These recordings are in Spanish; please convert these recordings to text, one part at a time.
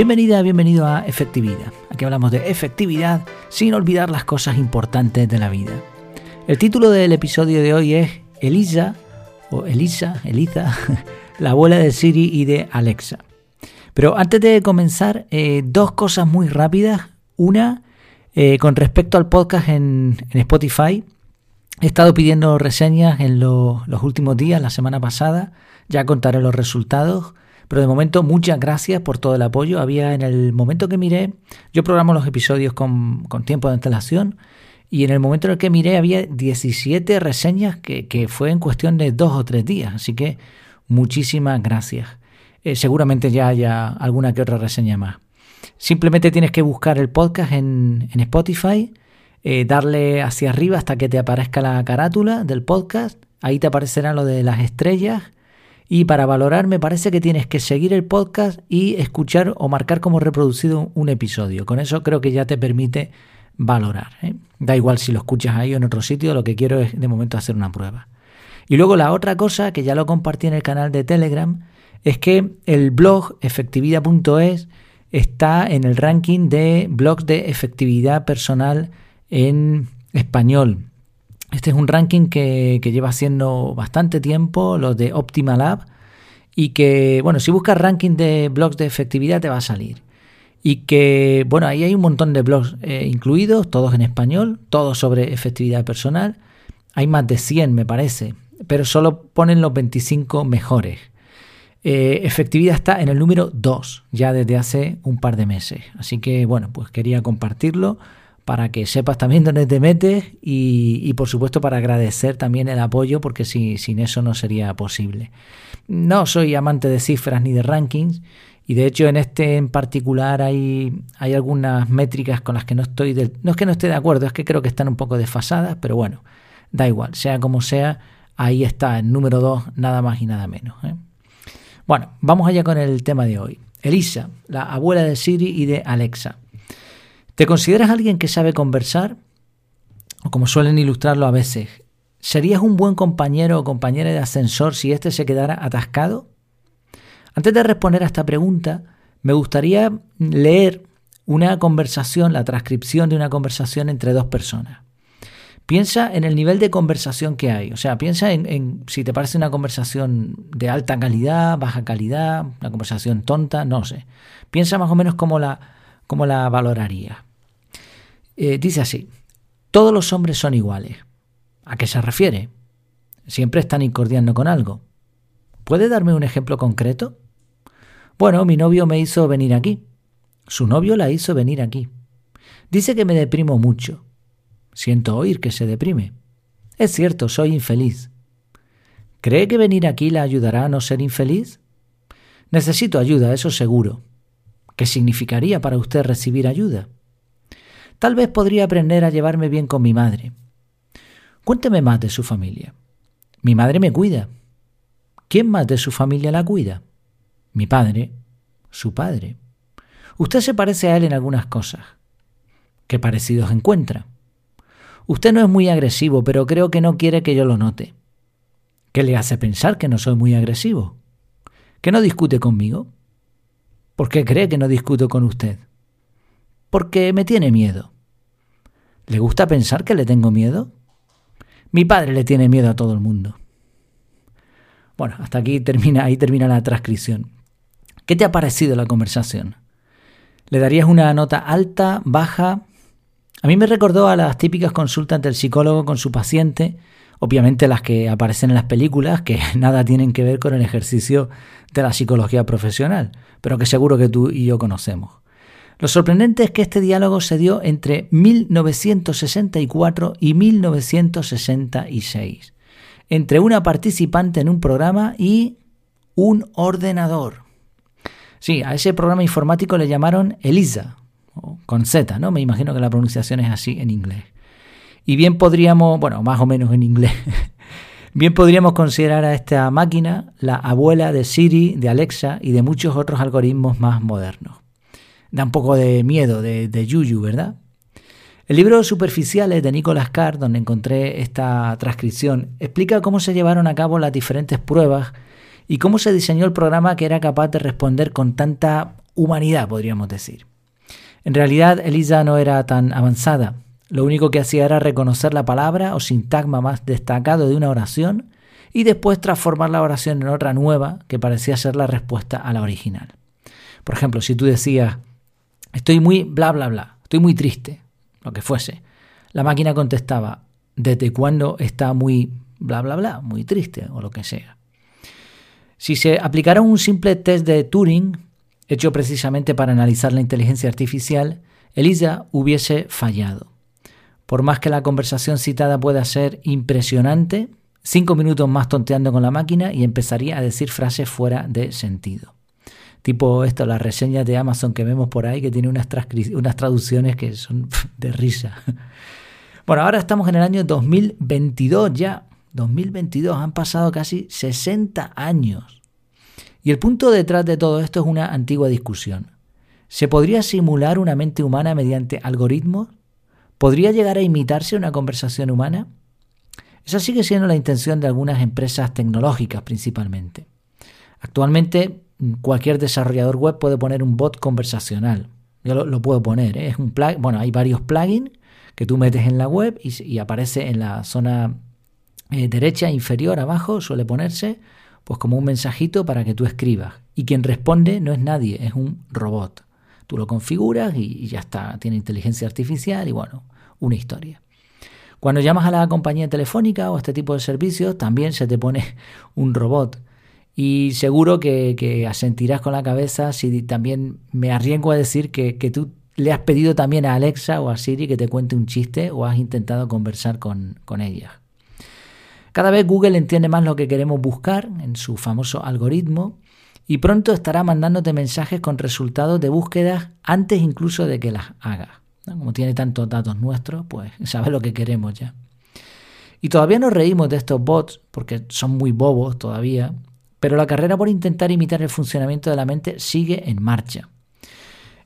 Bienvenida, bienvenido a Efectividad. Aquí hablamos de efectividad sin olvidar las cosas importantes de la vida. El título del episodio de hoy es Elisa, o Elisa, Elisa, la abuela de Siri y de Alexa. Pero antes de comenzar, eh, dos cosas muy rápidas. Una, eh, con respecto al podcast en, Spotify, he estado pidiendo reseñas en los últimos días, la semana pasada. Ya contaré los resultados. Pero de momento, muchas gracias por todo el apoyo. Había en el momento que miré, yo programo los episodios con, tiempo de antelación. Y en el momento en el que miré había 17 reseñas que, fue en cuestión de dos o tres días. Así que muchísimas gracias. Eh, seguramente ya haya alguna que otra reseña más. Simplemente tienes que buscar el podcast en, Spotify, eh, darle hacia arriba hasta que te aparezca la carátula del podcast. Ahí te aparecerá lo de las estrellas y para valorar me parece que tienes que seguir el podcast y escuchar o marcar como reproducido un episodio. Con eso creo que ya te permite valorar. ¿eh? Da igual si lo escuchas ahí o en otro sitio, lo que quiero es de momento hacer una prueba. Y luego la otra cosa que ya lo compartí en el canal de Telegram es que el blog efectividad.es está en el ranking de blogs de efectividad personal en español. Este es un ranking que, lleva haciendo bastante tiempo, los de Optimalab, y que, bueno, si buscas ranking de blogs de efectividad te va a salir. Y que, bueno, ahí hay un montón de blogs eh, incluidos, todos en español, todos sobre efectividad personal. Hay más de 100, me parece, pero solo ponen los 25 mejores. Eh, efectividad está en el número 2 ya desde hace un par de meses. Así que, bueno, pues quería compartirlo para que sepas también dónde te metes y, por supuesto para agradecer también el apoyo porque si, sin eso no sería posible. No soy amante de cifras ni de rankings y de hecho en este en particular hay, hay algunas métricas con las que no estoy no es que no esté de acuerdo, es que creo que están un poco desfasadas, pero bueno, da igual, sea como sea, ahí está el número 2, nada más y nada menos. ¿eh? Bueno, vamos allá con el tema de hoy. Elisa, la abuela de Siri y de Alexa. ¿Te consideras alguien que sabe conversar? O como suelen ilustrarlo a veces, ¿serías un buen compañero o compañera de ascensor si éste se quedara atascado? Antes de responder a esta pregunta, me gustaría leer una conversación, la transcripción de una conversación entre dos personas. Piensa en el nivel de conversación que hay. O sea, piensa en, si te parece una conversación de alta calidad, baja calidad, una conversación tonta, no sé. Piensa más o menos cómo la, cómo la valoraría. Eh, dice así, todos los hombres son iguales. ¿A qué se refiere? Siempre están incordiando con algo. ¿Puede darme un ejemplo concreto? Bueno, mi novio me hizo venir aquí. Su novio la hizo venir aquí. Dice que me deprimo mucho. Siento oír que se deprime. Es cierto, soy infeliz. ¿Cree que venir aquí la ayudará a no ser infeliz? Necesito ayuda, eso seguro. ¿Qué significaría para usted recibir ayuda? Tal vez podría aprender a llevarme bien con mi madre. Cuénteme más de su familia. Mi madre me cuida. ¿Quién más de su familia la cuida? Mi padre. Su padre. Usted se parece a él en algunas cosas. ¿Qué parecidos encuentra? Usted no es muy agresivo, pero creo que no quiere que yo lo note. ¿Qué le hace pensar que no soy muy agresivo? ¿Que no discute conmigo? ¿Por qué cree que no discuto con usted? porque me tiene miedo. ¿Le gusta pensar que le tengo miedo? Mi padre le tiene miedo a todo el mundo. Bueno, hasta aquí termina, ahí termina la transcripción. ¿Qué te ha parecido la conversación? ¿Le darías una nota alta, baja? A mí me recordó a las típicas consultas del psicólogo con su paciente, obviamente las que aparecen en las películas, que nada tienen que ver con el ejercicio de la psicología profesional, pero que seguro que tú y yo conocemos. Lo sorprendente es que este diálogo se dio entre 1964 y 1966, entre una participante en un programa y un ordenador. Sí, a ese programa informático le llamaron ELISA, con Z, ¿no? Me imagino que la pronunciación es así en inglés. Y bien podríamos, bueno, más o menos en inglés, bien podríamos considerar a esta máquina la abuela de Siri, de Alexa y de muchos otros algoritmos más modernos da un poco de miedo, de, yuyu, ¿verdad? El libro Superficiales de Nicolas Carr, donde encontré esta transcripción, explica cómo se llevaron a cabo las diferentes pruebas y cómo se diseñó el programa que era capaz de responder con tanta humanidad, podríamos decir. En realidad, Elisa no era tan avanzada. Lo único que hacía era reconocer la palabra o sintagma más destacado de una oración y después transformar la oración en otra nueva que parecía ser la respuesta a la original. Por ejemplo, si tú decías, estoy muy bla bla bla, estoy muy triste, lo que fuese, la máquina contestaba, ¿desde cuándo está muy bla bla bla, muy triste o lo que sea? Si se aplicara un simple test de Turing, hecho precisamente para analizar la inteligencia artificial, Elisa hubiese fallado. Por más que la conversación citada pueda ser impresionante, cinco minutos más tonteando con la máquina y empezaría a decir frases fuera de sentido. Tipo esto, las reseñas de Amazon que vemos por ahí, que tiene unas, unas traducciones que son de risa. Bueno, ahora estamos en el año 2022 ya. 2022, han pasado casi 60 años. Y el punto detrás de todo esto es una antigua discusión. ¿Se podría simular una mente humana mediante algoritmos? ¿Podría llegar a imitarse una conversación humana? Esa sigue siendo la intención de algunas empresas tecnológicas principalmente. Actualmente cualquier desarrollador web puede poner un bot conversacional. Yo lo, puedo poner. ¿eh? Es un bueno, hay varios plugins que tú metes en la web y aparece en la zona eh, derecha inferior abajo suele ponerse pues como un mensajito para que tú escribas. Y quien responde no es nadie, es un robot. Tú lo configuras y, ya está, tiene inteligencia artificial y bueno, una historia. Cuando llamas a la compañía telefónica o a este tipo de servicios, también se te pone un robot. Y seguro que, asentirás con la cabeza si también me arriesgo a decir que, que, tú le has pedido también a Alexa o a Siri que te cuente un chiste o has intentado conversar con, con ella. Cada vez Google entiende más lo que queremos buscar en su famoso algoritmo y pronto estará mandándote mensajes con resultados de búsquedas antes incluso de que las hagas. Como tiene tantos datos nuestros, pues sabe lo que queremos ya. Y todavía nos reímos de estos bots porque son muy bobos todavía, pero la carrera por intentar imitar el funcionamiento de la mente sigue en marcha.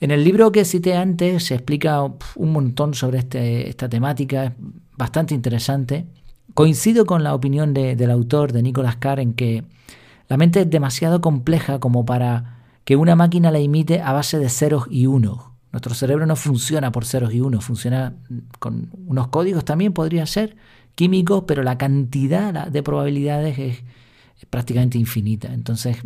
En el libro que cité antes se explica un montón sobre este, esta temática, es bastante interesante. Coincido con la opinión del autor, de Nicolas Carr, en que la mente es demasiado compleja como para que una máquina la imite a base de ceros y unos. Nuestro cerebro no funciona por ceros y unos, funciona con unos códigos también, podría ser químicos, pero la cantidad de probabilidades es, prácticamente infinita. Entonces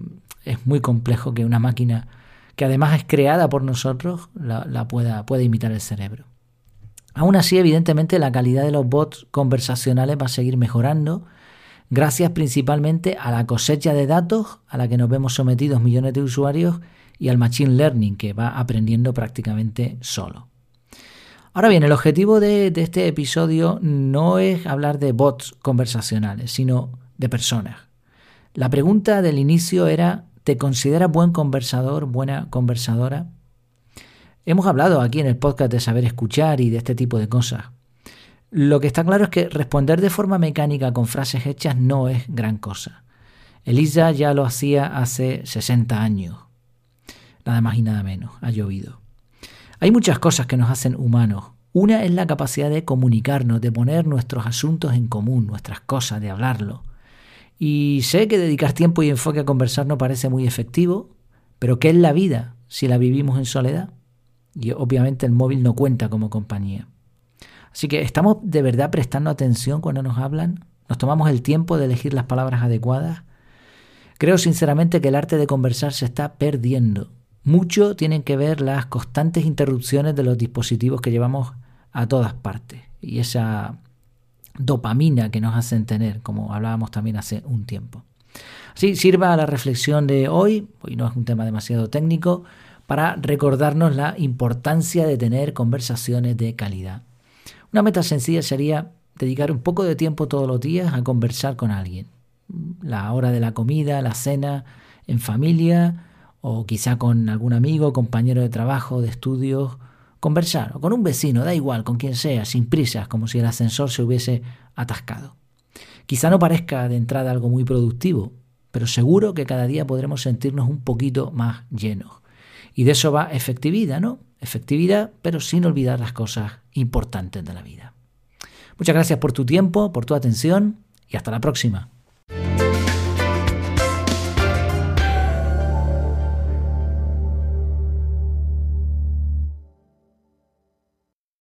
es muy complejo que una máquina que además es creada por nosotros la, pueda, pueda imitar el cerebro. Aún así, evidentemente, la calidad de los bots conversacionales va a seguir mejorando, gracias principalmente a la cosecha de datos a la que nos vemos sometidos millones de usuarios y al machine learning que va aprendiendo prácticamente solo. Ahora bien, el objetivo de, de este episodio no es hablar de bots conversacionales, sino de personas. La pregunta del inicio era, ¿te consideras buen conversador, buena conversadora? Hemos hablado aquí en el podcast de saber escuchar y de este tipo de cosas. Lo que está claro es que responder de forma mecánica con frases hechas no es gran cosa. Elisa ya lo hacía hace 60 años. Nada más y nada menos, ha llovido. Hay muchas cosas que nos hacen humanos. Una es la capacidad de comunicarnos, de poner nuestros asuntos en común, nuestras cosas, de hablarlo. Y sé que dedicar tiempo y enfoque a conversar no parece muy efectivo, pero ¿qué es la vida si la vivimos en soledad? y obviamente el móvil no cuenta como compañía. Así que estamos de verdad prestando atención cuando nos hablan, nos tomamos el tiempo de elegir las palabras adecuadas. Creo sinceramente que el arte de conversar se está perdiendo. Mucho tienen que ver las constantes interrupciones de los dispositivos que llevamos a todas partes y esa dopamina que nos hacen tener, como hablábamos también hace un tiempo. Así sirva la reflexión de hoy, hoy no es un tema demasiado técnico, para recordarnos la importancia de tener conversaciones de calidad. Una meta sencilla sería dedicar un poco de tiempo todos los días a conversar con alguien. La hora de la comida, la cena, en familia o quizá con algún amigo, compañero de trabajo, de estudios. Conversar, o con un vecino, da igual, con quien sea, sin prisas, como si el ascensor se hubiese atascado. Quizá no parezca de entrada algo muy productivo, pero seguro que cada día podremos sentirnos un poquito más llenos. Y de eso va efectividad, ¿no? Efectividad, pero sin olvidar las cosas importantes de la vida. Muchas gracias por tu tiempo, por tu atención y hasta la próxima.